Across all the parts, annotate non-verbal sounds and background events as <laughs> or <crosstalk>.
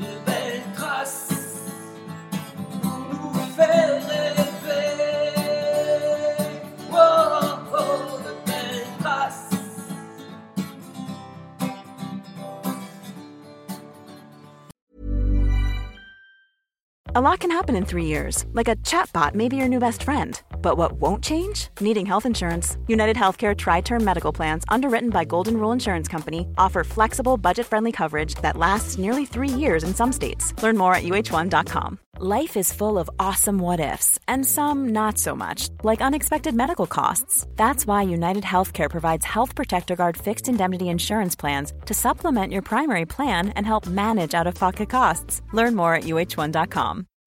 de belles traces pour nous faire rêver. Oh, oh, de belles traces. A lot can happen in three years, like a chatbot may be your new best friend. But what won't change? Needing health insurance. United Healthcare Tri Term Medical Plans, underwritten by Golden Rule Insurance Company, offer flexible, budget friendly coverage that lasts nearly three years in some states. Learn more at uh1.com. Life is full of awesome what ifs, and some not so much, like unexpected medical costs. That's why United Healthcare provides Health Protector Guard fixed indemnity insurance plans to supplement your primary plan and help manage out of pocket costs. Learn more at uh1.com.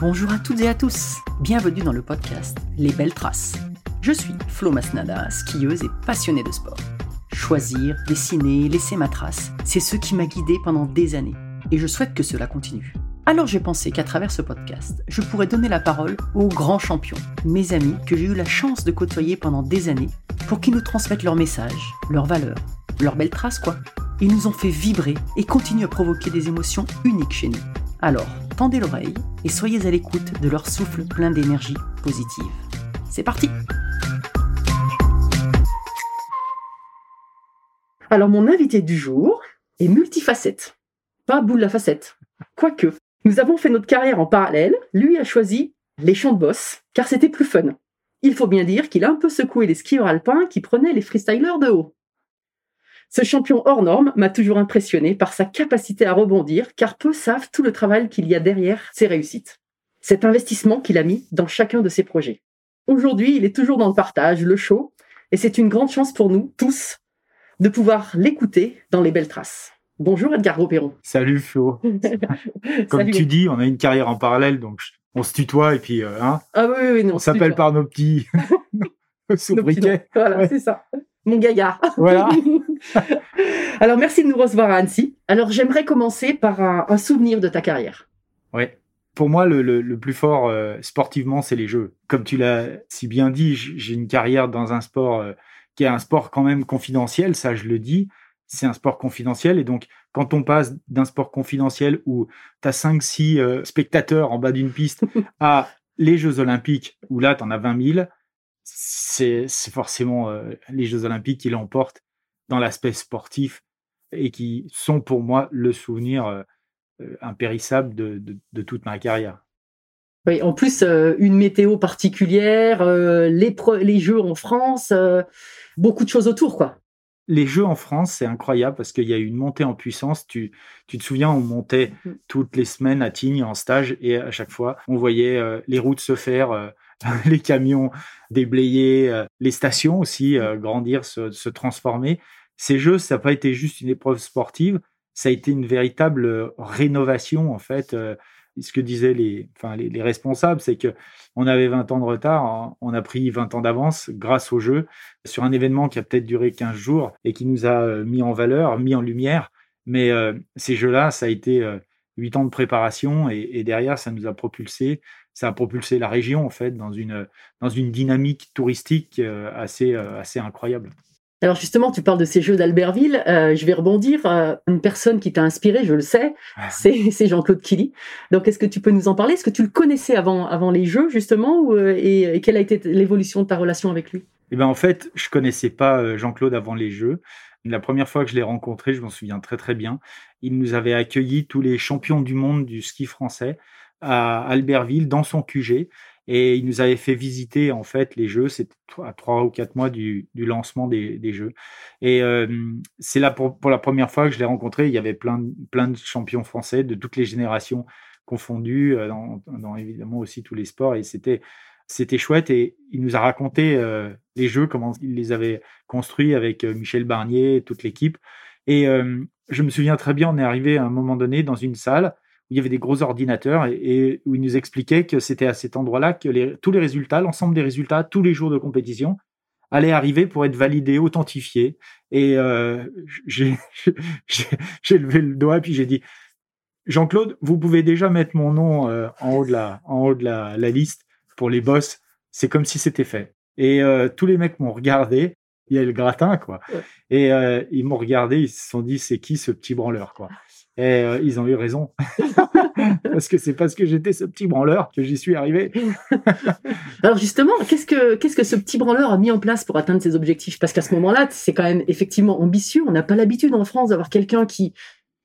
Bonjour à toutes et à tous, bienvenue dans le podcast Les Belles Traces. Je suis Flo Masnada, skieuse et passionnée de sport. Choisir, dessiner, laisser ma trace, c'est ce qui m'a guidée pendant des années, et je souhaite que cela continue. Alors j'ai pensé qu'à travers ce podcast, je pourrais donner la parole aux grands champions, mes amis que j'ai eu la chance de côtoyer pendant des années, pour qu'ils nous transmettent leurs messages, leurs valeurs, leurs belles traces quoi. Ils nous ont fait vibrer et continuent à provoquer des émotions uniques chez nous. Alors, tendez l'oreille et soyez à l'écoute de leur souffle plein d'énergie positive. C'est parti Alors mon invité du jour est multifacette. Pas boule la facette. Quoique, nous avons fait notre carrière en parallèle. Lui a choisi les champs de boss, car c'était plus fun. Il faut bien dire qu'il a un peu secoué les skieurs alpins qui prenaient les freestylers de haut. Ce champion hors norme m'a toujours impressionné par sa capacité à rebondir, car peu savent tout le travail qu'il y a derrière ses réussites. Cet investissement qu'il a mis dans chacun de ses projets. Aujourd'hui, il est toujours dans le partage, le show, et c'est une grande chance pour nous, tous, de pouvoir l'écouter dans les belles traces. Bonjour Edgar Gros-Perron. Salut Flo. <laughs> Comme Salut. tu dis, on a une carrière en parallèle, donc on se tutoie et puis euh, hein, Ah oui, oui, oui, non, on s'appelle par nos petits <laughs> <laughs> Nos petits sobriquets. noms. Voilà, Ouais. c'est ça. Mon gaillard. Voilà. <laughs> Alors, merci de nous recevoir à Annecy. Alors, j'aimerais commencer par un, un souvenir de ta carrière. Ouais. Pour moi, le, le- le plus fort euh, sportivement, c'est les jeux. Comme tu l'as si bien dit, j'ai une carrière dans un sport euh, qui est un sport quand même confidentiel, ça je le dis. C'est un sport confidentiel et donc quand on passe d'un sport confidentiel où tu as 5-6 spectateurs en bas d'une piste <laughs> à les Jeux Olympiques où là tu en as 20 000, c'est forcément euh, les Jeux Olympiques qui l'emportent dans l'aspect sportif et qui sont pour moi le souvenir euh, euh, impérissable de, de, de toute ma carrière. Oui, en plus, euh, une météo particulière, les, jeux en France, beaucoup de choses autour, quoi. Les Jeux en France, c'est incroyable parce qu'il y a eu une montée en puissance. Tu, tu te souviens, on montait Mhm. toutes les semaines à Tignes en stage et à chaque fois, on voyait les routes se faire, <laughs> les camions déblayer, euh, les stations aussi euh, grandir, se, transformer. Ces Jeux, ça n'a pas été juste une épreuve sportive, ça a été une véritable euh, rénovation en fait. ce que disaient les, enfin, les, les responsables, c'est que on avait 20 ans de retard, hein, on a pris 20 ans d'avance grâce aux Jeux sur un événement qui a peut-être duré 15 jours et qui nous a mis en valeur, mis en lumière. Mais ces jeux-là, ça a été euh, 8 ans de préparation et, derrière, ça nous a propulsé. Ça a propulsé la région, en fait, dans une, dans une dynamique touristique euh, assez, euh, assez incroyable. Alors justement, tu parles de ces jeux d'Albertville. euh, je vais rebondir. euh, une personne qui t'a inspiré, je le sais, <laughs> c'est c'est Jean-Claude Killy. Donc, est-ce que tu peux nous en parler? Est-ce que tu le connaissais avant, avant les jeux, justement ou, et, et quelle a été l'évolution de ta relation avec lui? Eh ben en fait, je connaissais pas Jean-Claude avant les Jeux. La première fois que je l'ai rencontré, je m'en souviens très très bien. Il nous avait accueillis tous les champions du monde du ski français à Albertville dans son QG et il nous avait fait visiter en fait les jeux. C'était à trois ou quatre mois du, du lancement des, des, jeux. Et euh, c'est là pour, pour, la première fois que je l'ai rencontré. Il y avait plein, plein de champions français de toutes les générations confondues, euh, dans, évidemment aussi tous les sports. Et c'était c'était chouette et il nous a raconté euh, les jeux, comment il les avait construits avec Michel Barnier, toute l'équipe. Et je me souviens très bien, on est arrivé à un moment donné dans une salle il y avait des gros ordinateurs et, où il nous expliquait que c'était à cet endroit-là que les, tous les résultats, l'ensemble des résultats, tous les jours de compétition, allaient arriver pour être validés, authentifiés. Et euh, <laughs> j'ai levé le doigt et puis j'ai dit Jean-Claude, vous pouvez déjà mettre mon nom euh, en haut de la, en haut de la, la liste pour les boss. C'est comme si c'était fait. Et euh, tous les mecs m'ont regardé. Il y a le gratin, quoi. Et euh, ils m'ont regardé. Ils se sont dit, c'est qui ce petit branleur, quoi? Et euh, ils ont eu raison. <laughs> parce que c'est parce que j'étais ce petit branleur que j'y suis arrivé. <laughs> Alors justement, qu'est-ce que, qu'est-ce que ce petit branleur a mis en place pour atteindre ses objectifs? Parce qu'à ce moment-là, c'est quand même effectivement ambitieux. On n'a pas l'habitude en France d'avoir quelqu'un qui,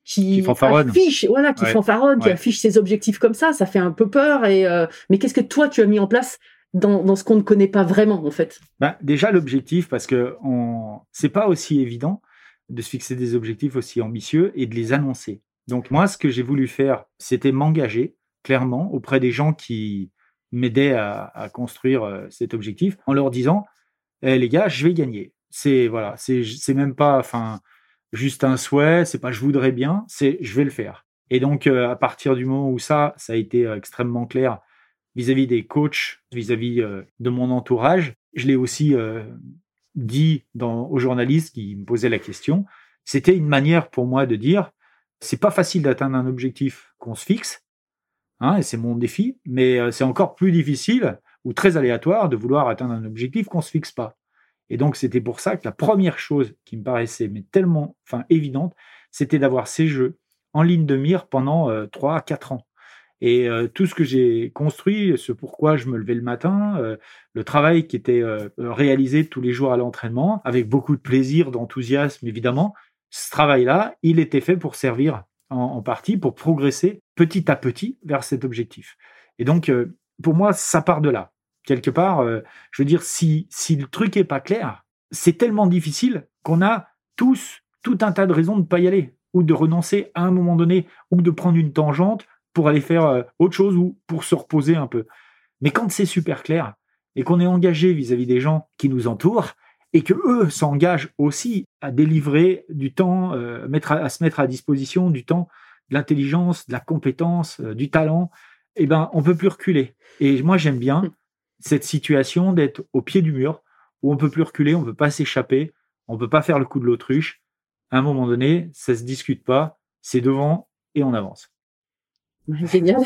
qui, qui affiche, voilà, qui Ouais. fanfaronne, qui affiche ses objectifs comme ça. Ça fait un peu peur. Et euh, mais qu'est-ce que toi tu as mis en place dans, dans ce qu'on ne connaît pas vraiment en fait? Ben, déjà, l'objectif, parce que on... c'est pas aussi évident de se fixer des objectifs aussi ambitieux et de les annoncer. Donc, moi, ce que j'ai voulu faire, c'était m'engager clairement auprès des gens qui m'aidaient à, construire euh, cet objectif en leur disant Eh, les gars, je vais gagner. C'est voilà, c'est même pas enfin juste un souhait, c'est pas je voudrais bien, c'est je vais le faire. Et donc euh, à partir du moment où ça, ça a été euh, extrêmement clair vis-à-vis des coachs, vis-à-vis de mon entourage, je l'ai aussi dit aux journalistes qui me posaient la question. C'était une manière pour moi de dire c'est pas facile d'atteindre un objectif qu'on se fixe, hein, et c'est mon défi, mais euh, c'est encore plus difficile ou très aléatoire de vouloir atteindre un objectif qu'on se fixe pas. Et donc c'était pour ça que la première chose qui me paraissait mais tellement, enfin évidente, c'était d'avoir ces jeux en ligne de mire pendant euh, 3 à 4 ans. Et euh, tout ce que j'ai construit, ce pourquoi je me levais le matin, euh, le travail qui était euh, réalisé tous les jours à l'entraînement, avec beaucoup de plaisir, d'enthousiasme évidemment, ce travail-là, il était fait pour servir en, partie, pour progresser petit à petit vers cet objectif. Et donc, pour moi, ça part de là. Quelque part, je veux dire, si, si le truc est pas clair, c'est tellement difficile qu'on a tous tout un tas de raisons de ne pas y aller, ou de renoncer à un moment donné, ou de prendre une tangente pour aller faire euh, autre chose ou pour se reposer un peu. Mais quand c'est super clair et qu'on est engagé vis-à-vis des gens qui nous entourent et que eux s'engagent aussi à délivrer du temps, euh, mettre à, à, se mettre à disposition du temps, de l'intelligence, de la compétence, euh, du talent, eh ben on peut plus reculer. Et moi j'aime bien cette situation d'être au pied du mur où on peut plus reculer, on peut pas s'échapper, on peut pas faire le coup de l'autruche. À un moment donné, ça se discute pas, c'est devant et on avance. <laughs> Génial.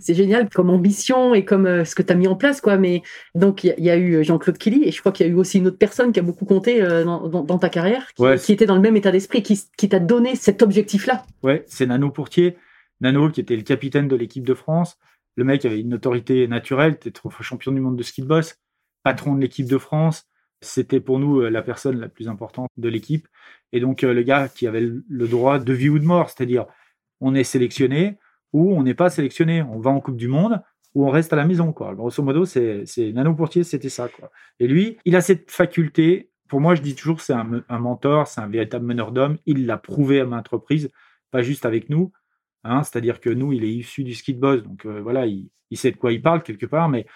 c'est génial comme ambition et comme euh, ce que tu as mis en place, quoi. Mais donc, il y, y, a eu Jean-Claude Killy et je crois qu'il y a eu aussi une autre personne qui a beaucoup compté euh, dans, dans, dans, ta carrière, qui, ouais. qui, était dans le même état d'esprit, qui, qui t'a donné cet objectif-là. Ouais, c'est Nano Pourtier. Nano, qui était le capitaine de l'équipe de France. Le mec avait une autorité naturelle, était champion du monde de ski de boss, patron de l'équipe de France. C'était pour nous euh, la personne la plus importante de l'équipe. Et donc, euh, le gars qui avait le droit de vie ou de mort, c'est-à-dire, on est sélectionné, ou on n'est pas sélectionné, on va en Coupe du Monde, ou on reste à la maison. Quoi. Grosso modo, c'est Nano Pourtier, c'était ça. Quoi. Et lui, il a cette faculté, pour moi, je dis toujours, c'est un, un, mentor, c'est un véritable meneur d'hommes. Il l'a prouvé à maintes reprises, pas juste avec nous. Hein, C'est-à-dire que nous, il est issu du ski de boss, donc euh, voilà, il, il, sait de quoi il parle quelque part. Mais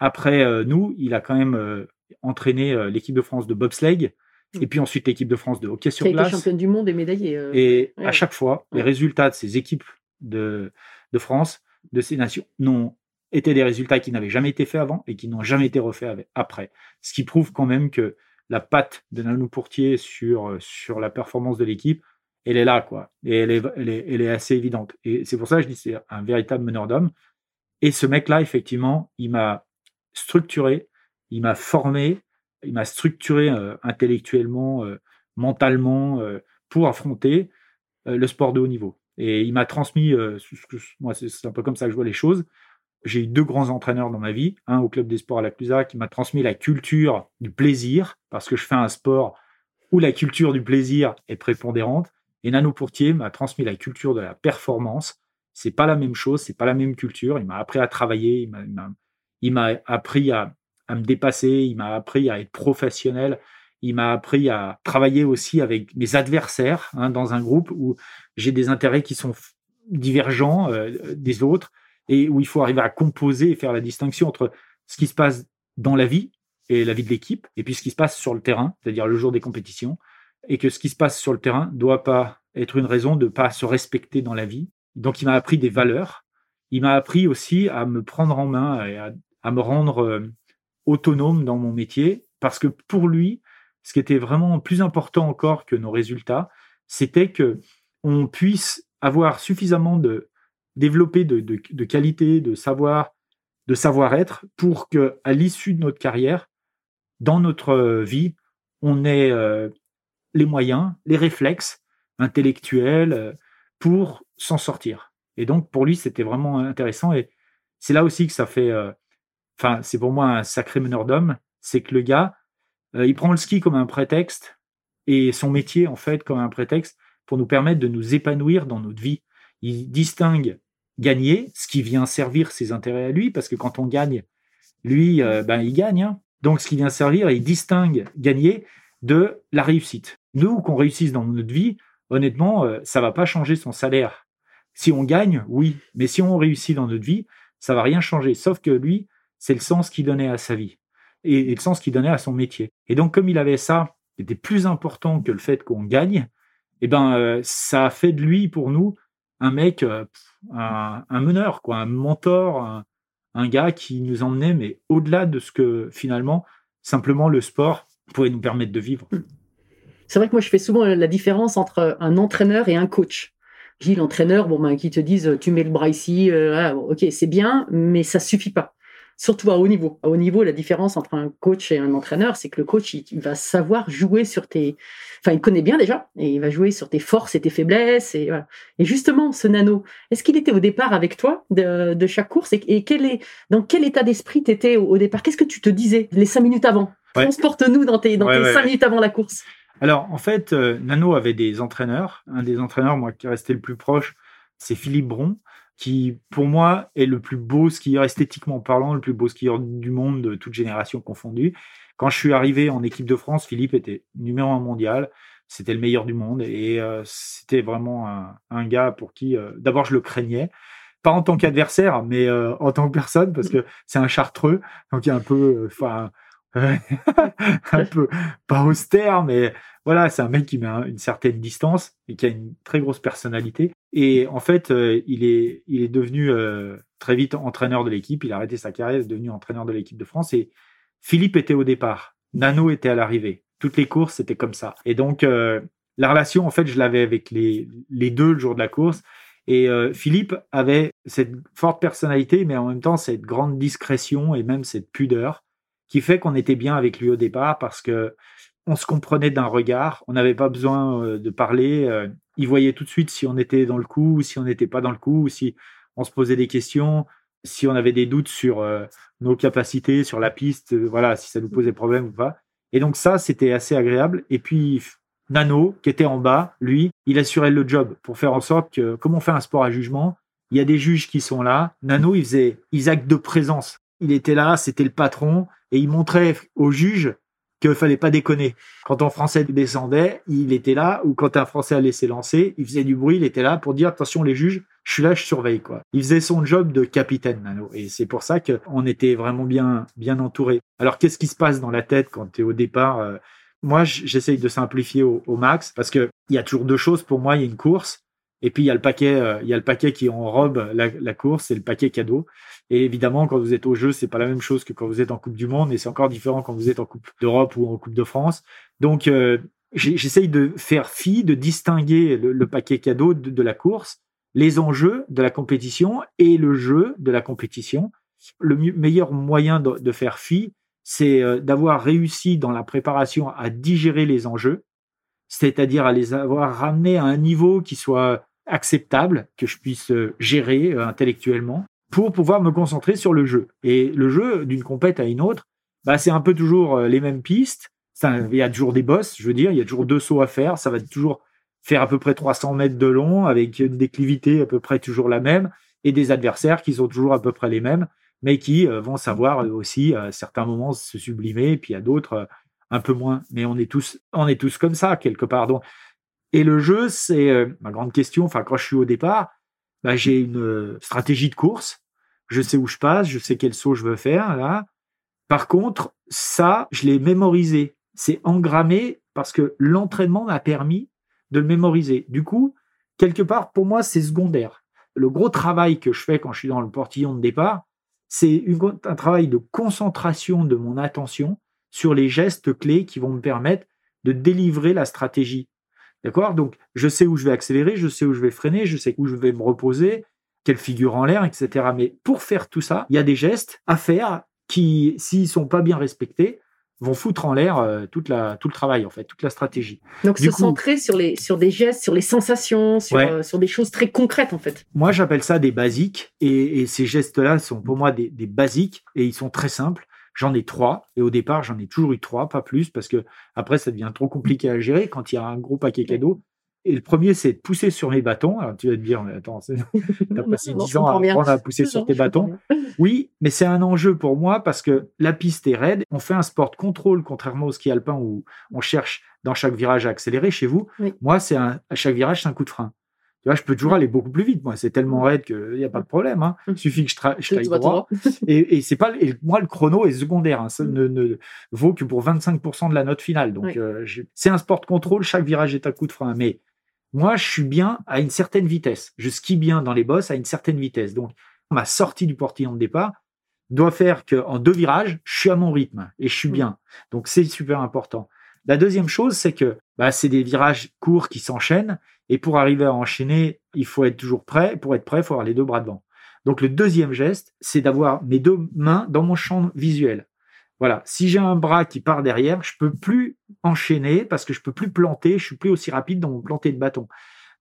après euh, nous, il a quand même euh, entraîné l'équipe de France de bobsleigh. Et puis ensuite l'équipe de France de hockey sur Qui a glace. été championne du monde et médaillée. Et ouais. à chaque fois, les résultats de ces équipes de, France, de ces nations, n'ont été des résultats qui n'avaient jamais été faits avant et qui n'ont jamais été refaits après. Ce qui prouve quand même que la patte de Nano Pourtier sur, sur la performance de l'équipe, elle est là, quoi. Et elle est, elle est, elle est assez évidente. Et c'est pour ça que je dis c'est un véritable meneur d'hommes. Et ce mec-là, effectivement, il m'a structuré, il m'a formé, il m'a structuré euh, intellectuellement, euh, mentalement, euh, pour affronter le sport de haut niveau. Et il m'a transmis, euh, moi c'est un peu comme ça que je vois les choses. J'ai eu deux grands entraîneurs dans ma vie, un au club des sports à la Clusa qui m'a transmis la culture du plaisir, parce que je fais un sport où la culture du plaisir est prépondérante, et Nano Pourtier m'a transmis la culture de la performance, C'est pas la même chose, c'est pas la même culture. Il m'a appris à travailler, il m'a- appris à, à me dépasser, il m'a appris à être professionnel, il m'a appris à travailler aussi avec mes adversaires hein, dans un groupe où j'ai des intérêts qui sont divergents euh, des autres et où il faut arriver à composer et faire la distinction entre ce qui se passe dans la vie et la vie de l'équipe et puis ce qui se passe sur le terrain, c'est-à-dire le jour des compétitions, et que ce qui se passe sur le terrain doit pas être une raison de pas se respecter dans la vie. Donc il m'a appris des valeurs, il m'a appris aussi à me prendre en main et à, à me rendre euh, autonome dans mon métier parce que pour lui, ce qui était vraiment plus important encore que nos résultats, c'était que on puisse avoir suffisamment de de, de, de qualité, de savoir, de savoir-être pour que à l'issue de notre carrière, dans notre euh, vie, on ait euh, les moyens, les réflexes intellectuels euh, pour s'en sortir. Et donc pour lui, c'était vraiment intéressant et c'est là aussi que ça fait enfin, c'est pour moi un sacré meneur d'homme, c'est que le gars, il prend le ski comme un prétexte et son métier, en fait, comme un prétexte pour nous permettre de nous épanouir dans notre vie. Il distingue gagner, ce qui vient servir ses intérêts à lui, parce que quand on gagne, lui, euh, ben, il gagne. hein. Donc, ce qui vient servir, il distingue gagner de la réussite. Nous, qu'on réussisse dans notre vie, honnêtement, euh, ça va pas changer son salaire. Si on gagne, oui, mais si on réussit dans notre vie, ça va rien changer. Sauf que lui, c'est le sens qu'il donnait à sa vie et, et le sens qu'il donnait à son métier. Et donc, comme il avait ça, qui était plus important que le fait qu'on gagne, eh ben, euh, ça a fait de lui, pour nous, un mec, euh, un, meneur, un mentor, un, gars qui nous emmenait, mais au-delà de ce que finalement, simplement le sport pouvait nous permettre de vivre. C'est vrai que moi, je fais souvent la différence entre un entraîneur et un coach. Dis l'entraîneur, bon, ben, qui te disent, tu mets le bras ici, euh, ah, ok, c'est bien, mais ça suffit pas. Surtout à haut niveau. À haut niveau, la différence entre un coach et un entraîneur, c'est que le coach, il, il va savoir jouer sur tes, enfin, il connaît bien déjà, et il va jouer sur tes forces et tes faiblesses, et voilà. Et justement, ce nano, est-ce qu'il était au départ avec toi de, de chaque course, et, et quel est, dans quel état d'esprit t'étais au, au départ? Qu'est-ce que tu te disais les cinq minutes avant? Ouais. Transporte-nous dans tes, dans Ouais, tes ouais, cinq minutes avant la course. Alors, en fait, euh, Nano avait des entraîneurs. Un des entraîneurs, moi, qui est resté le plus proche, c'est Philippe Bron, qui, pour moi, est le plus beau skieur, esthétiquement parlant, le plus beau skieur du monde, de toute génération confondue. Quand je suis arrivé en équipe de France, Philippe était numéro un mondial. C'était le meilleur du monde et euh, c'était vraiment un, gars pour qui, euh, d'abord, je le craignais. Pas en tant qu'adversaire, mais euh, en tant que personne, parce que c'est un chartreux, donc il est un peu, enfin, <laughs> un peu pas austère, mais voilà, c'est un mec qui met un- une certaine distance et qui a une très grosse personnalité. Et en fait, euh, il est, il est devenu euh, très vite entraîneur de l'équipe. Il a arrêté sa carrière, il est devenu entraîneur de l'équipe de France. Et Philippe était au départ, Nano était à l'arrivée. Toutes les courses, c'était comme ça. Et donc, euh, la relation, en fait, je l'avais avec les, les deux le jour de la course. Et Philippe avait cette forte personnalité, mais en même temps cette grande discrétion et même cette pudeur qui fait qu'on était bien avec lui au départ parce que on se comprenait d'un regard, on n'avait pas besoin euh, de parler, euh, il voyait tout de suite si on était dans le coup ou si on n'était pas dans le coup, ou si on se posait des questions, si on avait des doutes sur euh, nos capacités, sur la piste, voilà, si ça nous posait problème ou pas. Et donc ça, c'était assez agréable. Et puis Nano, qui était en bas, lui, il assurait le job pour faire en sorte que, comme on fait un sport à jugement, il y a des juges qui sont là. Nano, il faisait, il de présence. Il était là, c'était le patron, et il montrait aux juges qu'il fallait pas déconner. Quand un Français descendait, il était là, ou quand un Français allait s'élancer, il faisait du bruit, il était là pour dire attention les juges, je suis là, je surveille quoi. Il faisait son job de capitaine, Nano, et c'est pour ça qu'on était vraiment bien, bien entouré. Alors qu'est-ce qui se passe dans la tête quand tu es au départ euh, Moi, j'essaye de simplifier au, au max parce que il y a toujours deux choses pour moi. Il y a une course, et puis il y a le paquet, euh, il y a le paquet qui enrobe la, la course, c'est le paquet cadeau. Et évidemment, quand vous êtes au jeu, c'est pas la même chose que quand vous êtes en Coupe du Monde, et c'est encore différent quand vous êtes en Coupe d'Europe ou en Coupe de France. Donc, euh, j'essaye de faire fi, de distinguer le, paquet cadeau de, la course, les enjeux de la compétition et le jeu de la compétition. Le meilleur moyen de, faire fi, c'est euh, d'avoir réussi dans la préparation à digérer les enjeux, c'est-à-dire à les avoir ramenés à un niveau qui soit acceptable, que je puisse euh, gérer intellectuellement, pour pouvoir me concentrer sur le jeu. Et le jeu, d'une compète à une autre, bah, c'est un peu toujours euh, les mêmes pistes. Il y a toujours des boss, je veux dire, il y a toujours deux sauts à faire. Ça va toujours faire à peu près 300 mètres de long avec une déclivité à peu près toujours la même et des adversaires qui sont toujours à peu près les mêmes, mais qui euh, vont savoir aussi à certains moments se sublimer, puis à d'autres euh, un peu moins. Mais on est tous, on est tous comme ça quelque part. Donc, et le jeu, c'est ma grande question. Enfin, quand je suis au départ, j'ai une stratégie de course. Je sais où je passe, je sais quel saut je veux faire. Par contre, ça, je l'ai mémorisé. C'est engrammé parce que l'entraînement m'a permis de le mémoriser. Du coup, quelque part, pour moi, c'est secondaire. Le gros travail que je fais quand je suis dans le portillon de départ, c'est un travail de concentration de mon attention sur les gestes clés qui vont me permettre de délivrer la stratégie. D'accord? Donc, je sais où je vais accélérer, je sais où je vais freiner, je sais où je vais me reposer, quelle figure en l'air, etc. Mais pour faire tout ça, il y a des gestes à faire qui, s'ils sont pas bien respectés, vont foutre en l'air euh, toute la, tout le travail, en fait, toute la stratégie. Donc, se centrer sur, les, sur des gestes, sur les sensations, sur, euh, sur des choses très concrètes, en fait. Moi, j'appelle ça des basiques. Et, et ces gestes-là sont pour moi des, des, basiques et ils sont très simples. J'en ai trois. Et au départ, j'en ai toujours eu trois, pas plus, parce que après, ça devient trop compliqué à gérer quand il y a un gros paquet cadeau. Et le premier, c'est de pousser sur mes bâtons. Alors, tu vas te dire, mais attends, <laughs> t'as passé 10 ans à apprendre à pousser sur tes bâtons. <laughs> Oui, mais c'est un enjeu pour moi parce que la piste est raide. On fait un sport contrôle, contrairement au ski alpin où on cherche dans chaque virage à accélérer chez vous. Moi, c'est à chaque virage, c'est un coup de frein. Vois, je peux toujours aller beaucoup plus vite. Moi, c'est tellement raide qu'il n'y a pas de problème. Hein. Il suffit que je, je droit. <laughs> et, et c'est pas, et moi, le chrono est secondaire. Hein. Ça mm. ne, ne, vaut que pour 25% de la note finale. Donc, euh, c'est un sport de contrôle. Chaque virage est un coup de frein. Mais moi, je suis bien à une certaine vitesse. Je skie bien dans les bosses à une certaine vitesse. Donc, ma sortie du portillon de départ doit faire qu'en deux virages, je suis à mon rythme et je suis bien. Donc, c'est super important. La deuxième chose, c'est que bah, c'est des virages courts qui s'enchaînent. Et pour arriver à enchaîner, il faut être toujours prêt. Pour être prêt, il faut avoir les deux bras devant. Donc, le deuxième geste, c'est d'avoir mes deux mains dans mon champ visuel. Voilà. Si j'ai un bras qui part derrière, je peux plus enchaîner parce que je peux plus planter. Je suis plus aussi rapide dans mon planter de bâton.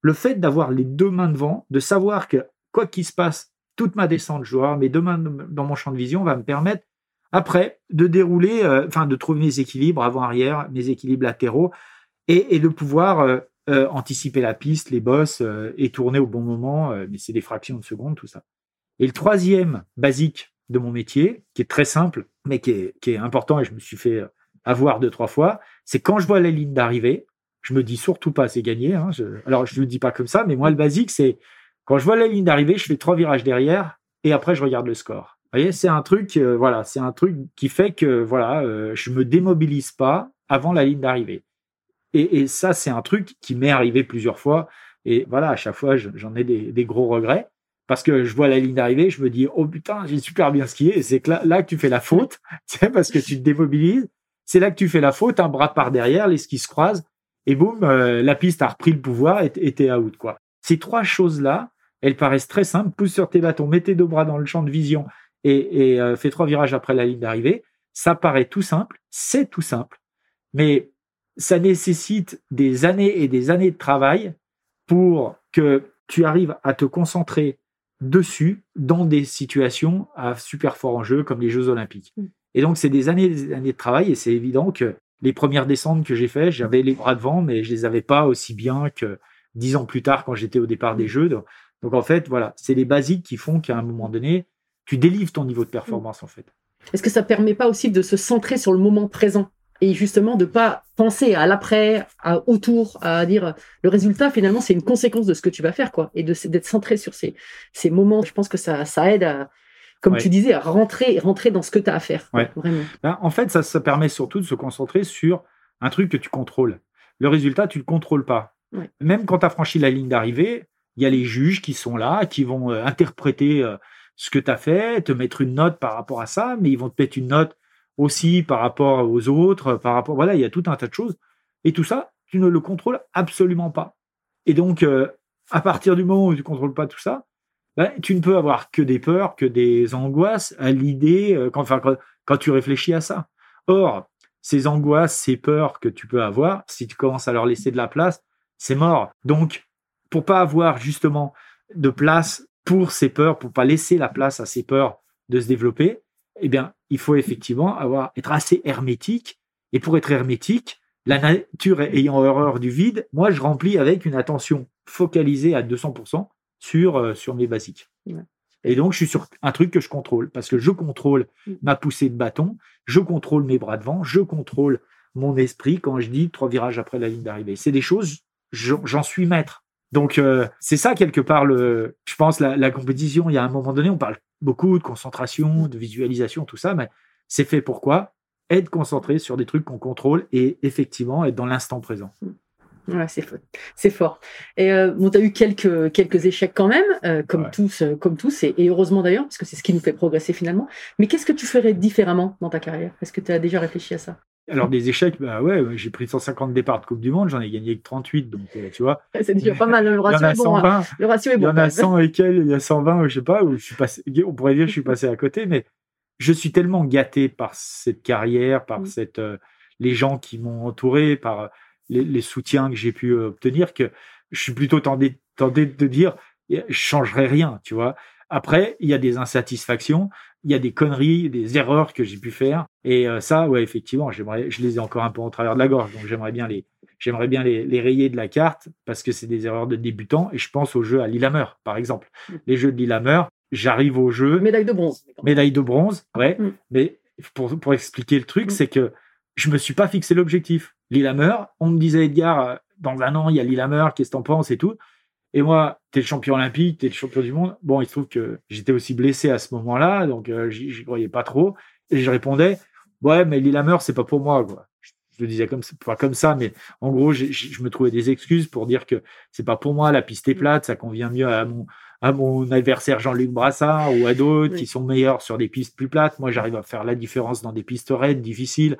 Le fait d'avoir les deux mains devant, de savoir que quoi qu'il se passe, toute ma descente, je dois mes deux mains dans mon champ de vision, va me permettre après de dérouler, euh, enfin de trouver mes équilibres avant-arrière, mes équilibres latéraux et, de pouvoir euh, euh, anticiper la piste, les bosses et tourner au bon moment. mais c'est des fractions de seconde, tout ça. Et le troisième basique de mon métier, qui est très simple, mais qui est, important, et je me suis fait avoir deux, trois fois, c'est quand je vois la ligne d'arrivée, je me dis surtout pas c'est gagné. Hein, alors je ne le dis pas comme ça, mais moi le basique c'est quand je vois la ligne d'arrivée, je fais trois virages derrière et après je regarde le score. Vous voyez, c'est un truc, euh, voilà, c'est un truc qui fait que voilà, euh, je me démobilise pas avant la ligne d'arrivée. Et, ça, c'est un truc qui m'est arrivé plusieurs fois. Et voilà, à chaque fois, j'en ai des, gros regrets parce que je vois la ligne d'arrivée, je me dis oh putain j'ai super bien skié c'est là, là, que tu fais la faute, <laughs> c'est parce que tu te démobilises, c'est là que tu fais la faute, un bras par derrière, les skis se croisent et boum euh, la piste a repris le pouvoir et t'es out quoi. Ces trois choses là, elles paraissent très simples, pousse sur tes bâtons, mets tes deux bras dans le champ de vision et, et euh, fais trois virages après la ligne d'arrivée. Ça paraît tout simple, c'est tout simple, mais ça nécessite des années et des années de travail pour que tu arrives à te concentrer dessus dans des situations à super fort enjeu comme les Jeux Olympiques. Mm. Et donc, c'est des années, des années de travail et c'est évident que les premières descentes que j'ai faites, j'avais les bras devant, mais je les avais pas aussi bien que dix ans plus tard quand j'étais au départ des mm. Jeux. Donc, en fait, voilà, c'est les basiques qui font qu'à un moment donné, tu délivres ton niveau de performance, en fait. Est-ce que ça permet pas aussi de se centrer sur le moment présent et justement de pas penser à l'après, à autour, à dire le résultat finalement c'est une conséquence de ce que tu vas faire quoi, et de d'être centré sur ces ces moments. Je pense que ça ça aide à comme tu disais, à rentrer, rentrer dans ce que tu as à faire. Vraiment. Ben, en fait, ça, ça permet surtout de se concentrer sur un truc que tu contrôles. Le résultat, tu ne le contrôles pas. Même quand tu as franchi la ligne d'arrivée, il y a les juges qui sont là, qui vont euh, interpréter euh, ce que tu as fait, te mettre une note par rapport à ça, mais ils vont te mettre une note aussi par rapport aux autres, par rapport. Voilà, il y a tout un tas de choses. Et tout ça, tu ne le contrôles absolument pas. Et donc, euh, à partir du moment où tu ne contrôles pas tout ça, ben, tu ne peux avoir que des peurs, que des angoisses à l'idée, euh, quand, enfin, quand, tu réfléchis à ça. Or, ces angoisses, ces peurs que tu peux avoir, si tu commences à leur laisser de la place, c'est mort. Donc, pour pas avoir justement de place pour ces peurs, pour pas laisser la place à ces peurs de se développer, eh bien, il faut effectivement avoir, être assez hermétique. Et pour être hermétique, La nature ayant horreur du vide, moi, je remplis avec une attention focalisée à 200% sur, euh, sur mes basiques. Ouais. Et donc, je suis sur un truc que je contrôle parce que je contrôle Mm. ma poussée de bâton, je contrôle mes bras devant, je contrôle mon esprit quand je dis trois virages après la ligne d'arrivée. C'est des choses, j'en suis maître. Donc, euh, c'est ça, quelque part, le, je pense, la, la compétition. Il y a un moment donné, on parle beaucoup de concentration, de visualisation, tout ça, mais c'est fait pourquoi Être concentré sur des trucs qu'on contrôle et effectivement être dans l'instant présent. Ouais, c'est fort. C'est fort. Et euh, bon, tu as eu quelques, quelques échecs quand même, euh, comme, Ouais. tous, euh, comme tous, et, et heureusement d'ailleurs, parce que c'est ce qui nous fait progresser finalement. Mais qu'est-ce que tu ferais différemment dans ta carrière? Est-ce que tu as déjà réfléchi à ça? Alors, des échecs, bah ouais, j'ai pris 150 départs de Coupe du Monde, j'en ai gagné que 38, donc euh, tu vois. <laughs> C'est déjà pas mal, le Il y en ratio est bon. hein. 120, Le ratio est il y bon. en a même. 100 et quel, il y a 120, je sais pas, où je suis passé, on pourrait dire que je suis passé à côté, mais je suis tellement gâté par cette carrière, par Mm. cette, euh, les gens qui m'ont entouré, par euh, les, les soutiens que j'ai pu euh, obtenir, que je suis plutôt tenté, tenté de dire, je changerai rien, tu vois. Après, il y a des insatisfactions, il y a des conneries, des erreurs que j'ai pu faire, et euh, ça, ouais, effectivement, j'aimerais, je les ai encore un peu en travers de la gorge, donc j'aimerais bien les, j'aimerais bien les, les rayer de la carte parce que c'est des erreurs de débutants, et je pense aux jeux à Lillehammer, par exemple. Mm. Les jeux de Lillehammer, j'arrive au jeu, Médaille de bronze. médaille de bronze, ouais, Mm. mais pour, pour expliquer le truc, Mm. c'est que je me suis pas fixé l'objectif. Lillehammer, on me disait, Edgar, euh, dans un an, il y a Lillehammer, qu'est-ce que t'en penses et tout. Et moi, t'es le champion olympique, t'es le champion du monde. Bon, il se trouve que j'étais aussi blessé à ce moment-là, donc euh, j'y croyais pas trop. Et je répondais, ouais, mais Lillehammer, c'est pas pour moi, quoi. Je le disais comme ça, pas comme ça, mais en gros, je me trouvais des excuses pour dire que c'est pas pour moi, la piste est plate, ça convient mieux à mon, à mon adversaire Jean-Luc Brassard ou à d'autres Oui. qui sont meilleurs sur des pistes plus plates. Moi, j'arrive à faire la différence dans des pistes raides, difficiles,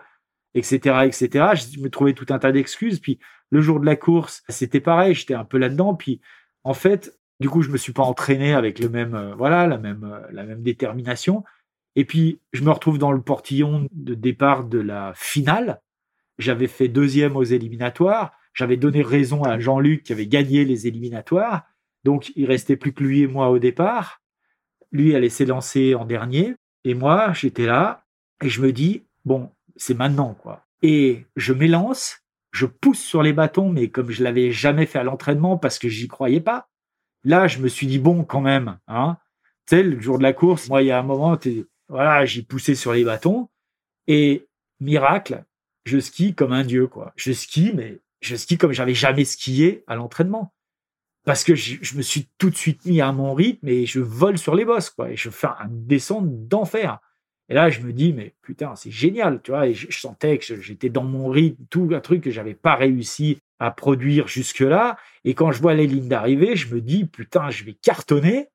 etc., etc. Je me trouvais tout un tas d'excuses. Puis le jour de la course, c'était pareil, j'étais un peu là-dedans. Puis en fait, du coup, je me suis pas entraîné avec le même, euh, voilà, la même, euh, la même détermination. Et puis, je me retrouve dans le portillon de départ de la finale. J'avais fait deuxième aux éliminatoires. J'avais donné raison à Jean-Luc qui avait gagné les éliminatoires. Donc, il restait plus que lui et moi au départ. Lui allait s'élancer en dernier. Et moi, j'étais là et je me dis, bon, c'est maintenant, quoi. Et je m'élance, je pousse sur les bâtons, mais comme je l'avais jamais fait à l'entraînement parce que j'y croyais pas. Là, je me suis dit, bon, quand même, hein. Tu le jour de la course, moi, il y a un moment, voilà, j'ai poussé sur les bâtons et miracle, je skie comme un dieu, quoi. Je skie, mais je skie comme j'avais jamais skié à l'entraînement. Parce que je, je me suis tout de suite mis à mon rythme et je vole sur les bosses, quoi. Et je fais un descente d'enfer. Et là, je me dis, mais putain, c'est génial, tu vois. Et je, sentais que j'étais dans mon rythme, tout un truc que j'avais pas réussi à produire jusque-là. Et quand je vois les lignes d'arrivée, je me dis, putain, je vais cartonner.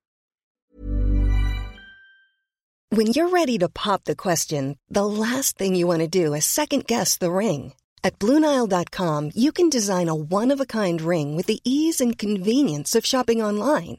When you're ready to pop the question, the last thing you want to do is second guess the ring. At Bluenile.com, you can design a one of a kind ring with the ease and convenience of shopping online.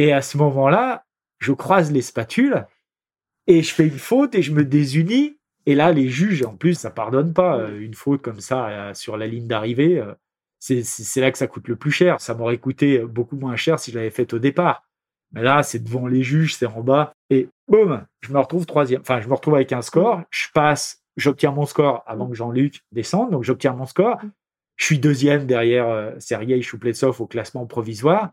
Et à ce moment-là, je croise les spatules et je fais une faute et je me désunis. Et là, les juges, en plus, ça pardonne pas euh, une faute comme ça euh, sur la ligne d'arrivée. euh, c'est- là que ça coûte le plus cher. Ça m'aurait coûté beaucoup moins cher si je l'avais fait au départ. Mais là, c'est devant les juges, c'est en bas. Et boum, je me retrouve troisième. Enfin, je me retrouve avec un score. Je passe, j'obtiens mon score avant que Jean-Luc descende. Donc, j'obtiens mon score. Je suis deuxième derrière Sergei Choupletsov au classement provisoire.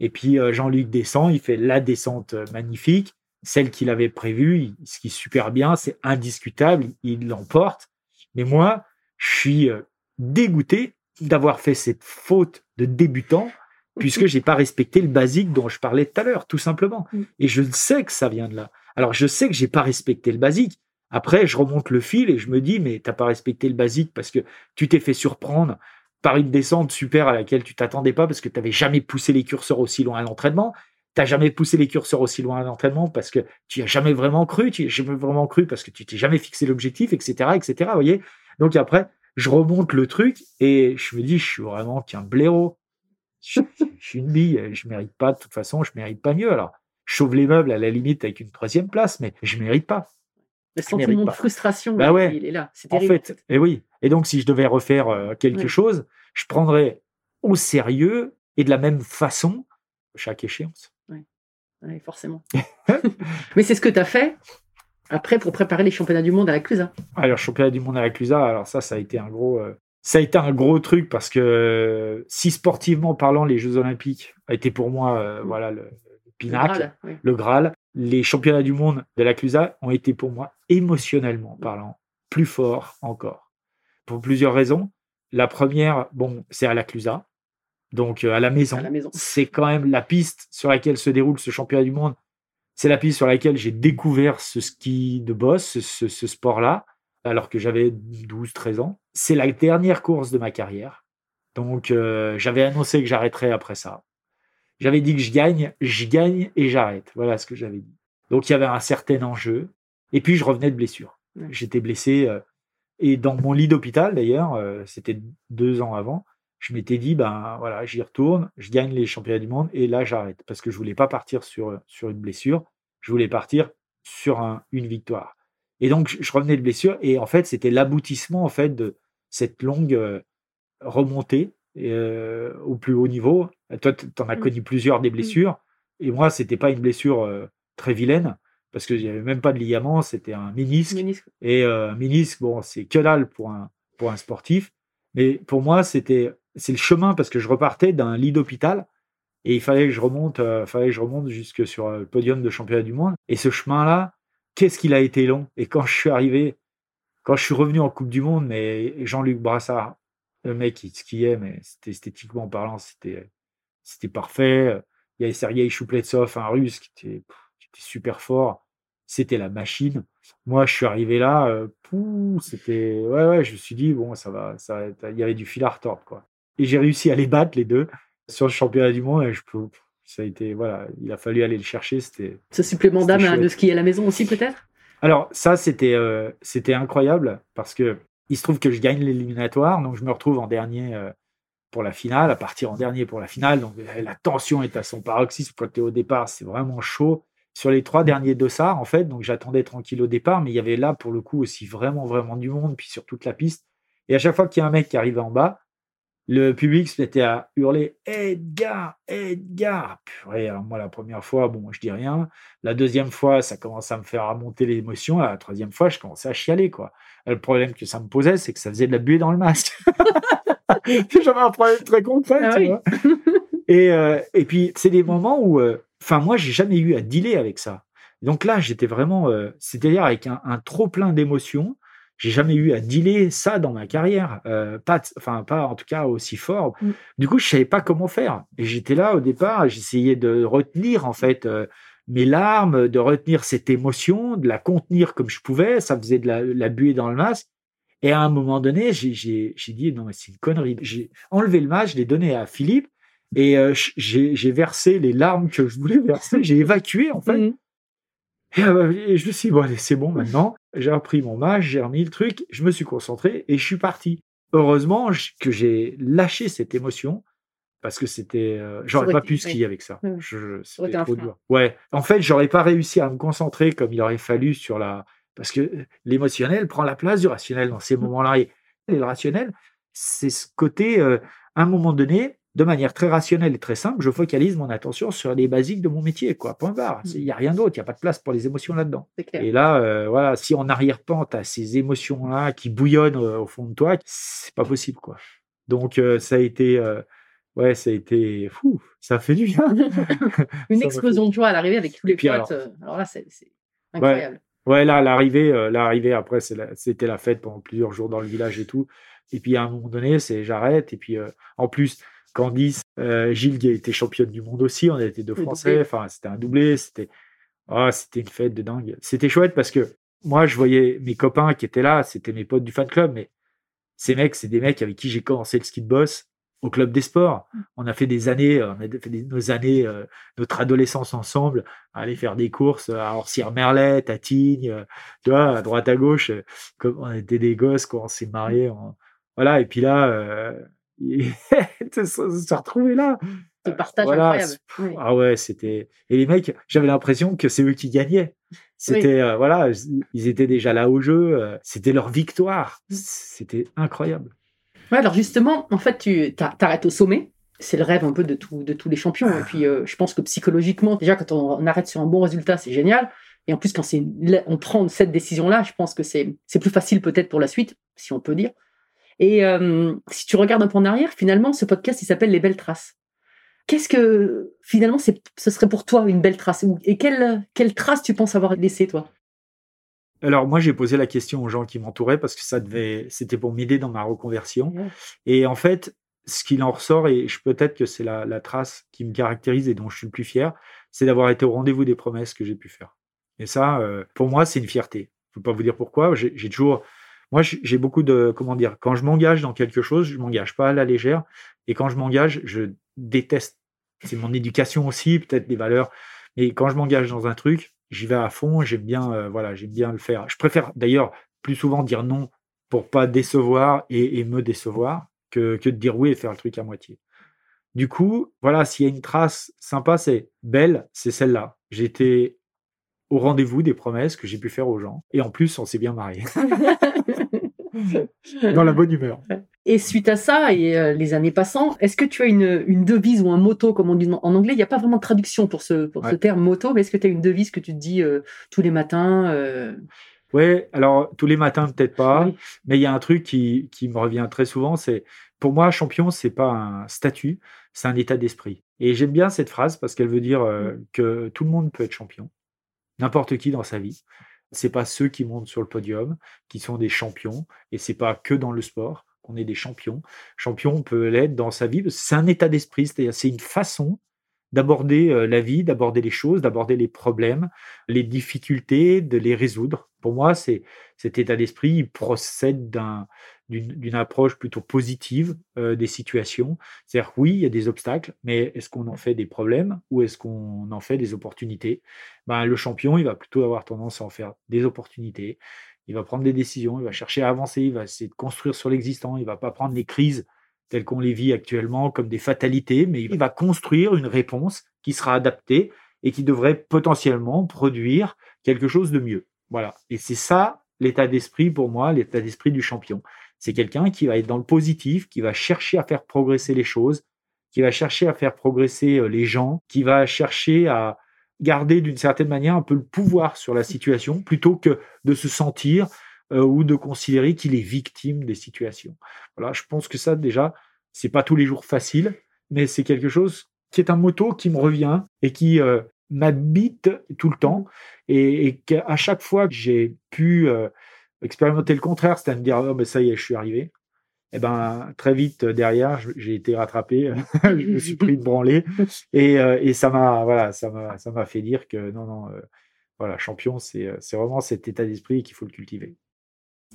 Et puis euh, Jean-Luc descend, il fait la descente magnifique, celle qu'il avait prévue, il skie super bien, c'est indiscutable, il l'emporte. Mais moi, je suis euh, dégoûté d'avoir fait cette faute de débutant puisque j'ai pas respecté le basique dont je parlais tout à l'heure, tout simplement. Mm. Et je sais que ça vient de là. Alors, je sais que j'ai pas respecté le basique. Après, je remonte le fil et je me dis, mais t'as pas respecté le basique parce que tu t'es fait surprendre par une descente super à laquelle tu t'attendais pas parce que tu n'avais jamais poussé les curseurs aussi loin à l'entraînement. Tu n'as jamais poussé les curseurs aussi loin à l'entraînement parce que tu as jamais vraiment cru, tu as jamais vraiment cru parce que tu t'es jamais fixé l'objectif, etc., etc. Voyez Donc après, je remonte le truc et je me dis, je suis vraiment qu'un blaireau. Je, suis une bille, je mérite pas. De toute façon, je mérite pas mieux. Alors, je sauve les meubles à la limite avec une troisième place, mais je mérite pas. Le sentiment de frustration, Bah il- ouais. il est là. C'est En fait, et oui. Et donc, si je devais refaire euh, quelque Oui. chose, je prendrais au sérieux et de la même façon chaque échéance. Ouais, forcément. <laughs> Mais c'est ce que tu as fait après pour préparer les championnats du monde à la Clusa. Alors, championnat du monde à la Clusa, alors ça, ça a été un gros, euh, ça a été un gros truc parce que si sportivement parlant, les Jeux Olympiques a été pour moi, euh, voilà, le, le Le pinacle, Graal, oui. le Graal. Les championnats du monde de la Clusa ont été pour moi, émotionnellement parlant, plus forts encore. Pour plusieurs raisons. La première, bon, c'est à la Clusa, donc euh, à la maison. Maison. C'est quand même la piste sur laquelle se déroule ce championnat du monde. C'est la piste sur laquelle j'ai découvert ce ski de boss, ce sport-là, alors que j'avais 12-13 ans. C'est la dernière course de ma carrière. Donc, euh, j'avais annoncé que j'arrêterais après ça. J'avais dit que je gagne, je gagne et j'arrête. Voilà ce que j'avais dit. Donc, il y avait un certain enjeu. Et puis, je revenais de blessure. J'étais blessé. euh, et dans mon lit d'hôpital, d'ailleurs, euh, c'était deux ans avant, je m'étais dit, ben voilà, j'y retourne, je gagne les championnats du monde et là, j'arrête. Parce que je voulais pas partir sur, sur une blessure. Je voulais partir sur un- une victoire. Et donc, je, je revenais de blessure et en fait, c'était l'aboutissement en fait de cette longue euh, remontée euh, au plus haut niveau. Toi, tu en as Mm. connu plusieurs des blessures. Et moi, c'était pas une blessure euh, très vilaine parce que j'avais même pas de ligament, c'était un ménisque. Ménisque. Et euh, ménisque, bon, c'est que dalle pour un, pour un sportif. Mais pour moi, c'était c'est le chemin parce que je repartais d'un lit d'hôpital et il fallait que je remonte, fallait que je remonte jusque sur le podium de championnat du monde. Et ce chemin-là, qu'est-ce qu'il a été long? Et quand je suis arrivé, quand je suis revenu en Coupe du Monde, mais Jean-Luc Brassard, le mec, il skiait, mais c'était esthétiquement parlant, c'était c'était parfait. Il y avait Sergei Choupletsov, un russe, qui était, qui était super fort. C'était la machine. Moi, je suis arrivé là, euh, c'était. Ouais, ouais, je me suis dit, bon, ça va, ça Il y avait du fil à retordre, quoi. Et j'ai réussi à les battre, les deux, sur le championnat du monde. Et je peux. Ça a été. Voilà, il a fallu aller le chercher. C'était. Ce supplément d'âme hein, de ski à la maison aussi, peut-être? Alors, ça, c'était euh, c'était incroyable parce que il se trouve que je gagne l'éliminatoire, donc je me retrouve en dernier euh, pour la finale, à partir en dernier pour la finale. Donc, euh, la tension est à son paroxysme. Quand tu es au départ, c'est vraiment chaud. Sur les trois derniers dossards, en fait, donc j'attendais tranquille au départ, mais il y avait là, pour le coup, aussi vraiment, vraiment du monde, puis sur toute la piste. Et à chaque fois qu'il y a un mec qui arrivait en bas, le public se mettait à hurler Edgar, Edgar. Purée, alors moi, la première fois, bon, je dis rien. La deuxième fois, ça commence à me faire remonter l'émotion. La troisième fois, je commençais à chialer, quoi. Le problème que ça me posait, c'est que ça faisait de la buée dans le masque. <laughs> J'avais un problème très concret, Ah tu oui. vois. Et, euh, et puis, c'est des moments où, euh, enfin, moi, j'ai jamais eu à dealer avec ça. Donc là, j'étais vraiment, euh, c'est-à-dire avec un, un trop plein d'émotions. J'ai jamais eu à dealer ça dans ma carrière, euh, pas, enfin pas en tout cas aussi fort. Mm. Du coup, je savais pas comment faire. Et j'étais là au départ, j'essayais de retenir en fait euh, mes larmes, de retenir cette émotion, de la contenir comme je pouvais. Ça faisait de la, la buée dans le masque. Et à un moment donné, j'ai- dit non mais c'est une connerie. J'ai enlevé le masque, je l'ai donné à Philippe et euh, j'ai versé les larmes que je voulais verser. J'ai évacué en fait. Mhm. Et, euh, et je me suis dit, bon, allez, c'est bon maintenant. J'ai repris mon match, j'ai remis le truc, je me suis concentré et je suis parti. Heureusement que j'ai lâché cette émotion parce que c'était. euh, j'aurais pas pu skier ouais. avec ça. Ouais. Je- C'était trop frein. dur. Ouais. En fait, j'aurais pas réussi à me concentrer comme il aurait fallu sur la. Parce que l'émotionnel prend la place du rationnel dans ces Mmh. moments-là. Et le rationnel, c'est ce côté, euh, à un moment donné, de manière très rationnelle et très simple, je focalise mon attention sur les basiques de mon métier, quoi. Point barre. Il n'y a rien d'autre, il n'y a pas de place pour les émotions là-dedans. Et là, euh, voilà, si en arrière-plan, tu as ces émotions-là qui bouillonnent euh, au fond de toi, c'est pas possible, quoi. Donc, euh, ça a été. ouais, ça a été. Fou, ça a fait du bien. <laughs> <laughs> Une Ça explosion de joie à l'arrivée avec tous les potes. alors- Alors là, c'est incroyable. Ouais, là, l'arrivée, l'arrivée après, c'est la- c'était la fête pendant plusieurs jours dans le village et tout. Et puis à un moment donné, c'est j'arrête. Et puis en plus, Candice, euh, Gilles qui a été championne du monde aussi. On a été deux Français. Enfin, c'était un doublé. C'était ah, c'était une fête de dingue. C'était chouette parce que moi, je voyais mes copains qui étaient là. C'était mes potes du fan club. Mais ces mecs, c'est des mecs avec qui j'ai commencé le ski de boss au club des sports. On a fait des années, euh, on a fait des- nos années, euh, notre adolescence ensemble, à aller faire des courses à Orsières-Merlet, à Tignes, euh, tu vois, à droite à gauche. Comme on était des gosses, quoi, on s'est mariés. on- Voilà, et puis là, euh, <laughs> se se retrouver là. Ce partage Voilà, incroyable. Ah ouais, c'était. Et les mecs, j'avais l'impression que c'est eux qui gagnaient. C'était, euh, voilà, ils étaient déjà là au jeu. euh, C'était leur victoire. C'était incroyable. Ouais, alors justement, en fait, tu t'a- t'arrêtes au sommet. C'est le rêve un peu de, tout, de tous les champions. Et puis, euh, je pense que psychologiquement, déjà, quand on, on arrête sur un bon résultat, c'est génial. Et en plus, quand on prend cette décision-là, je pense que c'est, c'est plus facile peut-être pour la suite, si on peut dire. Et euh, si tu regardes un peu en arrière, finalement, ce podcast, il s'appelle Les Belles Traces. Qu'est-ce que, finalement, ce serait pour toi une belle trace? Et quelle, quelle trace tu penses avoir laissé, toi? Alors moi, j'ai posé la question aux gens qui m'entouraient parce que ça devait, c'était pour m'aider dans ma reconversion. Et en fait, ce qu'il en ressort, et je peut-être que c'est la, la trace qui me caractérise et dont je suis le plus fier, c'est d'avoir été au rendez-vous des promesses que j'ai pu faire. Et ça, euh, pour moi, c'est une fierté. Je ne peux pas vous dire pourquoi. J'ai toujours, moi, j'ai beaucoup de, comment dire, quand je m'engage dans quelque chose, je m'engage pas à la légère. Et quand je m'engage, je déteste. C'est mon éducation aussi, peut-être des valeurs. Mais quand je m'engage dans un truc, j'y vais à fond. J'aime bien, euh, voilà, j'aime bien le faire. Je préfère d'ailleurs plus souvent dire non pour pas décevoir et, et me décevoir que, que de dire oui et faire le truc à moitié. Du coup, voilà, s'il y a une trace sympa, c'est belle, c'est celle-là. J'étais au rendez-vous des promesses que j'ai pu faire aux gens. Et en plus, on s'est bien marié. <laughs> Dans la bonne humeur. Et suite à ça, et euh, les années passant, est-ce que tu as une, une devise ou un motto, comme on dit en anglais? Il n'y a pas vraiment de traduction pour ce, pour ce terme motto, mais est-ce que tu as une devise que tu te dis euh, tous les matins euh, Ouais, alors tous les matins, peut-être pas. Oui. Mais il y a un truc qui, qui me revient très souvent, c'est pour moi, champion, c'est pas un statut, c'est un état d'esprit. Et j'aime bien cette phrase parce qu'elle veut dire que tout le monde peut être champion, n'importe qui dans sa vie. C'est pas ceux qui montent sur le podium qui sont des champions, et c'est pas que dans le sport qu'on est des champions. Champion, on peut l'être dans sa vie. C'est un état d'esprit, c'est une façon d'aborder euh, la vie, d'aborder les choses, d'aborder les problèmes, les difficultés, de les résoudre. Pour moi, c'est cet état d'esprit procède d'un- d'une approche plutôt positive euh, des situations. C'est-à-dire, oui, il y a des obstacles, mais est-ce qu'on en fait des problèmes ou est-ce qu'on en fait des opportunités? Ben, Le champion, il va plutôt avoir tendance à en faire des opportunités. Il va prendre des décisions, il va chercher à avancer, il va essayer de construire sur l'existant, il va pas prendre les crises telles qu'on les vit actuellement comme des fatalités, mais il va construire une réponse qui sera adaptée et qui devrait potentiellement produire quelque chose de mieux. Voilà. Et c'est ça l'état d'esprit pour moi, l'état d'esprit du champion. C'est quelqu'un qui va être dans le positif, qui va chercher à faire progresser les choses, qui va chercher à faire progresser euh, les gens, qui va chercher à garder d'une certaine manière un peu le pouvoir sur la situation plutôt que de se sentir euh, ou de considérer qu'il est victime des situations. Voilà, je pense que ça déjà, c'est pas tous les jours facile, mais c'est quelque chose qui est un motto qui me revient et qui euh, m'habite tout le temps et, et qu'à chaque fois que j'ai pu expérimenter le contraire, c'est à me dire oh, mais ça y est, je suis arrivé. Et ben très vite euh, derrière, j'ai été rattrapé, <laughs> je me suis pris de branler et, euh, et ça m'a voilà, ça m'a ça m'a fait dire que non non euh, voilà, champion, c'est c'est vraiment cet état d'esprit qu'il faut le cultiver.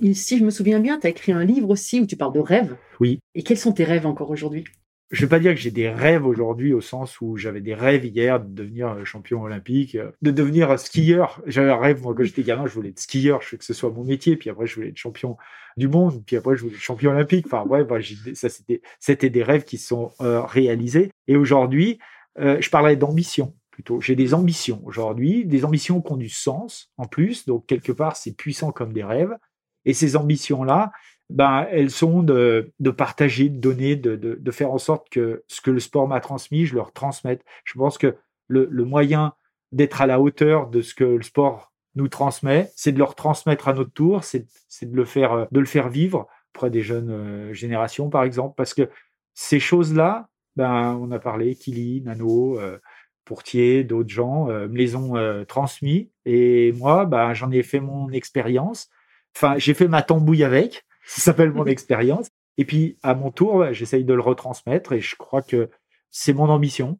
Et Si je me souviens bien, tu as écrit un livre aussi où tu parles de rêves. Oui. Et quels sont tes rêves encore aujourd'hui? Je vais pas dire que j'ai des rêves aujourd'hui au sens où j'avais des rêves hier de devenir euh, champion olympique, euh, de devenir euh, skieur. J'avais un rêve, moi, quand j'étais gamin, je voulais être skieur, je veux que ce soit mon métier, puis après, je voulais être champion du monde, puis après, je voulais être champion olympique. Enfin, ouais, ça, c'était, c'était des rêves qui sont réalisés. Et aujourd'hui, je parlerais d'ambition plutôt. J'ai des ambitions aujourd'hui, des ambitions qui ont du sens en plus. Donc, quelque part, c'est puissant comme des rêves. Et ces ambitions-là, ben, elles sont de, de partager, de donner, de, de, de faire en sorte que ce que le sport m'a transmis, je leur transmette. Je pense que le, le moyen d'être à la hauteur de ce que le sport nous transmet, c'est de leur transmettre à notre tour, c'est de le faire euh, de le faire vivre auprès des jeunes euh, générations, par exemple, parce que ces choses-là, ben, on a parlé, Kili, Nano, euh, Pourtier, d'autres gens euh, me les ont transmis, et moi, ben, j'en ai fait mon expérience. Enfin, j'ai fait ma tambouille avec. Ça s'appelle mon <laughs> expérience. Et puis, à mon tour, j'essaye de le retransmettre et je crois que c'est mon ambition.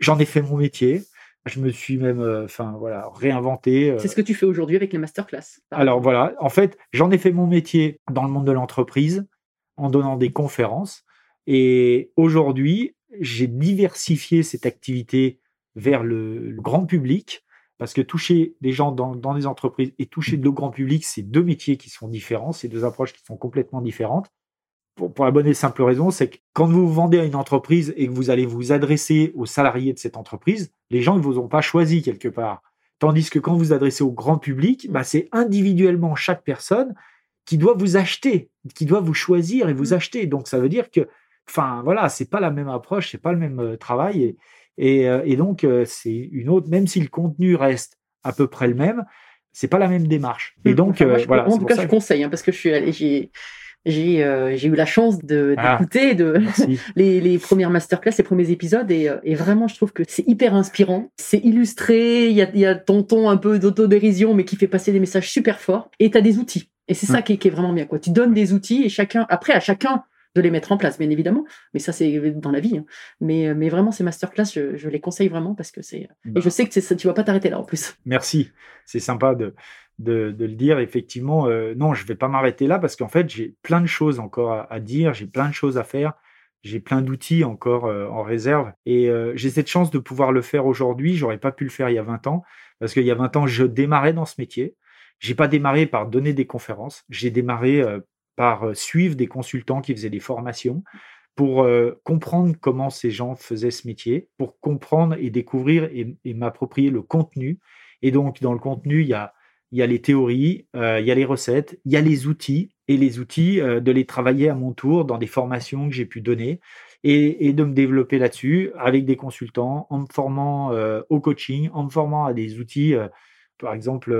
J'en ai fait mon métier. Je me suis même, euh, voilà, réinventé. euh. C'est ce que tu fais aujourd'hui avec les masterclass. Alors voilà, en fait, j'en ai fait mon métier dans le monde de l'entreprise en donnant des conférences. Et aujourd'hui, j'ai diversifié cette activité vers le, le grand public parce que toucher des gens dans, dans des entreprises et toucher le grand public, c'est deux métiers qui sont différents, c'est deux approches qui sont complètement différentes. Pour, pour la bonne et simple raison, c'est que quand vous vendez à une entreprise et que vous allez vous adresser aux salariés de cette entreprise, les gens ne vous ont pas choisi quelque part. Tandis que quand vous vous adressez au grand public, bah, c'est individuellement chaque personne qui doit vous acheter, qui doit vous choisir et vous acheter. Donc ça veut dire que, enfin voilà, c'est pas la même approche, c'est pas le même euh, travail et, et, euh, et donc euh, c'est une autre. Même si le contenu reste à peu près le même, c'est pas la même démarche. Et Mm. donc Enfin, moi, euh, je- voilà. En tout cas, ça je conseille hein, parce que je suis allé, j'ai, j'ai, euh, j'ai eu la chance de, Ah. d'écouter de, <laughs> les, les premières masterclass, les premiers épisodes, et, et vraiment, je trouve que c'est hyper inspirant. C'est illustré, il y a, y a ton ton un peu d'autodérision, mais qui fait passer des messages super forts, et tu as des outils. Et c'est ça Mm. qui est, qui est vraiment bien. Quoi. Tu donnes des outils, et chacun, après, à chacun de les mettre en place, bien évidemment. Mais ça, c'est dans la vie. hein. Mais, mais vraiment, ces masterclass, je, je les conseille vraiment parce que c'est. Bah. Et je sais que ça, tu vas pas t'arrêter là en plus. Merci, c'est sympa de, de, de le dire. Effectivement, euh, non, je vais pas m'arrêter là parce qu'en fait, j'ai plein de choses encore à, à dire, j'ai plein de choses à faire, j'ai plein d'outils encore euh, en réserve. Et euh, j'ai cette chance de pouvoir le faire aujourd'hui. J'aurais pas pu le faire il y a 20 ans parce qu'il y a 20 ans, je démarrais dans ce métier. J'ai pas démarré par donner des conférences, j'ai démarré euh, par euh, suivre des consultants qui faisaient des formations pour euh, comprendre comment ces gens faisaient ce métier, pour comprendre et découvrir et, m'approprier le contenu. Et donc, dans le contenu, il y a, les théories, euh, il y a les recettes, il y a les outils, et les outils, de les travailler à mon tour dans des formations que j'ai pu donner, et, de me développer là-dessus avec des consultants, en me formant au coaching, en me formant à des outils, par exemple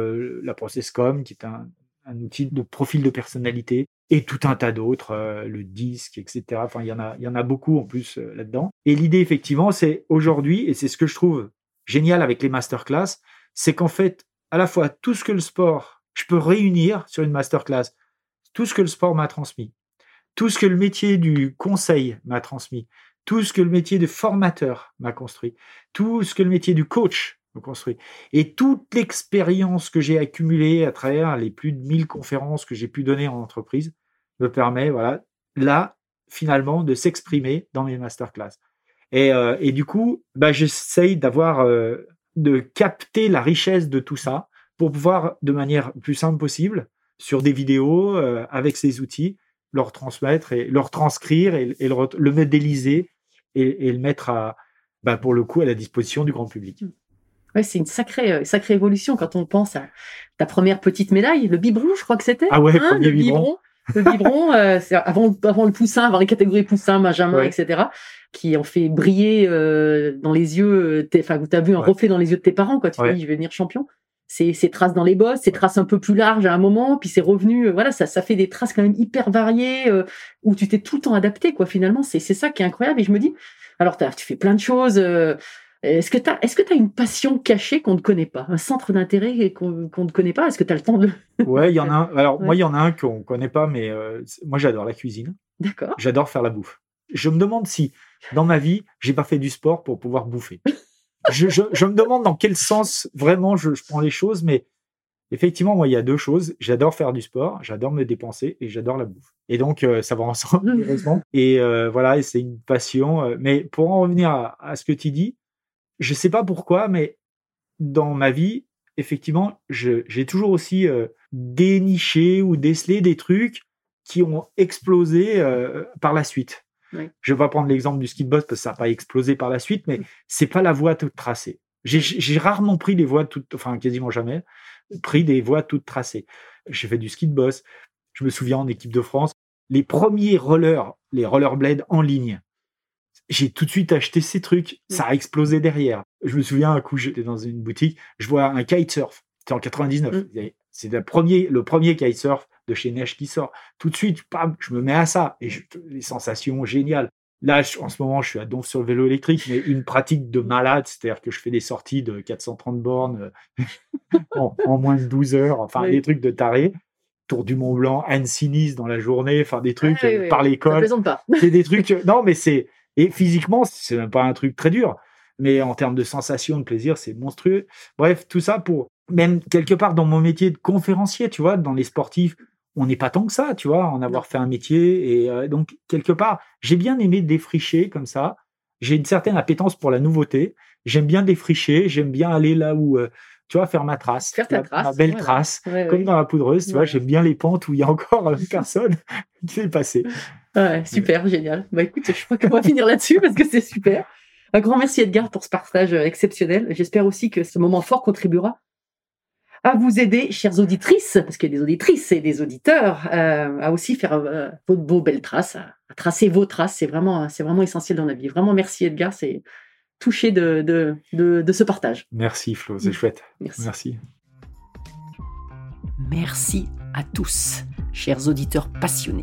la ProcessCom, qui est un outil de profil de personnalité, et tout un tas d'autres, euh, le disque, etc. Enfin, il y en a, il y en a beaucoup en plus euh, là-dedans. Et l'idée, effectivement, c'est aujourd'hui, et c'est ce que je trouve génial avec les masterclass, c'est qu'en fait, à la fois tout ce que le sport, je peux réunir sur une masterclass, tout ce que le sport m'a transmis, tout ce que le métier du conseil m'a transmis, tout ce que le métier de formateur m'a construit, tout ce que le métier du coach m'a construit, et toute l'expérience que j'ai accumulée à travers les plus de 1000 conférences que j'ai pu donner en entreprise me permet, voilà, là, finalement, de s'exprimer dans mes masterclass. Et, euh, et du coup, bah, j'essaye d'avoir, euh, de capter la richesse de tout ça pour pouvoir, de manière plus simple possible, sur des vidéos, euh, avec ces outils, leur transmettre et leur transcrire et, et le, le modéliser et, et le mettre à, bah, pour le coup, à la disposition du grand public. Ouais, c'est une sacrée, sacrée évolution quand on pense à ta première petite médaille, le biberon, je crois que c'était. Ah ouais, hein, premier le biberon. Le biberon, euh, c'est avant, avant le poussin, avant les catégories poussin, benjamin, Ouais. etc., qui ont fait briller euh, dans les yeux, euh, tes- enfin, où tu as vu un Ouais. reflet dans les yeux de tes parents, quoi. Tu te Ouais. dis, je vais devenir champion. Ces traces dans les bosses, ces traces un peu plus larges à un moment, puis c'est revenu. euh, voilà, ça, ça fait des traces quand même hyper variées euh, où tu t'es tout le temps adapté, quoi. Finalement, c'est ça qui est incroyable. Et je me dis, alors t'as- tu fais plein de choses. Est-ce que tu as, est-ce que tu as une passion cachée qu'on ne connaît pas, un centre d'intérêt qu'on ne connaît pas? Est-ce que tu as le temps de <laughs> Ouais, il y en a un. Alors, moi, il y en a un qu'on connaît pas, mais euh, moi, j'adore la cuisine. D'accord. J'adore faire la bouffe. Je me demande si, dans ma vie, j'ai pas fait du sport pour pouvoir bouffer. Je, je, je me demande dans quel sens vraiment je, je prends les choses, mais effectivement, moi, il y a deux choses. J'adore faire du sport, j'adore me dépenser et j'adore la bouffe. Et donc, euh, ça va ensemble, <laughs> heureusement. Et euh, voilà, et c'est une passion. Mais pour en revenir à, à ce que tu dis, je sais pas pourquoi, mais dans ma vie, effectivement, j'ai toujours aussi euh, déniché ou décelé des trucs qui ont explosé euh, par la suite. Oui. Je vais pas prendre l'exemple du ski de boss parce que ça n'a pas explosé par la suite, mais c'est pas la voie toute tracée. J'ai- J'ai rarement pris des voies toutes, enfin quasiment jamais, pris des voies toutes tracées. J'ai fait du ski de boss. Je me souviens en équipe de France, les premiers rollers, les rollerblades en ligne. J'ai tout de suite acheté ces trucs. Ça a explosé derrière. Je me souviens un coup, j'étais dans une boutique, je vois un kitesurf. C'était en 99. Mm. C'est le premier, le premier kitesurf de chez Neige qui sort. Tout de suite, pam, je me mets à ça et je- les sensations géniales. Là, je- en ce moment, je suis à Donf sur le vélo électrique, mais une pratique de malade, c'est-à-dire que je fais des sorties de 430 bornes euh, <laughs> en, en moins de 12 heures, enfin Oui. des trucs de taré. Tour du Mont Blanc, Anne-Sinis dans la journée, enfin des trucs Ah, oui, euh, oui, par l'école. C'est des trucs. non, mais c'est et physiquement, c'est même pas un truc très dur. Mais en termes de sensation, de plaisir, c'est monstrueux. Bref, tout ça pour même quelque part dans mon métier de conférencier, tu vois, dans les sportifs, on n'est pas tant que ça, tu vois, en avoir fait un métier. Et euh, donc quelque part, j'ai bien aimé défricher comme ça. J'ai une certaine appétence pour la nouveauté. J'aime bien défricher. J'aime bien aller là où, euh, tu vois, faire ma trace, Faire ta trace, ma belle trace, Ouais, comme dans la poudreuse. Tu vois, j'aime bien les pentes où il y a encore euh, <laughs> personne qui s'est passé. <laughs> Ouais, super, génial. Bah écoute, je crois qu'on va <laughs> finir là-dessus parce que c'est super. Un grand merci Edgar pour ce partage euh, exceptionnel. J'espère aussi que ce moment fort contribuera à vous aider, chères auditrices, parce qu'il y a des auditrices et des auditeurs, euh, à aussi faire euh, belles traces, à, à tracer vos traces. C'est vraiment, c'est vraiment essentiel dans la vie. Vraiment merci Edgar, c'est touché de, de, de, de ce partage. Merci Flo, c'est Mm. chouette. Merci. Merci. Merci à tous, chers auditeurs passionnés.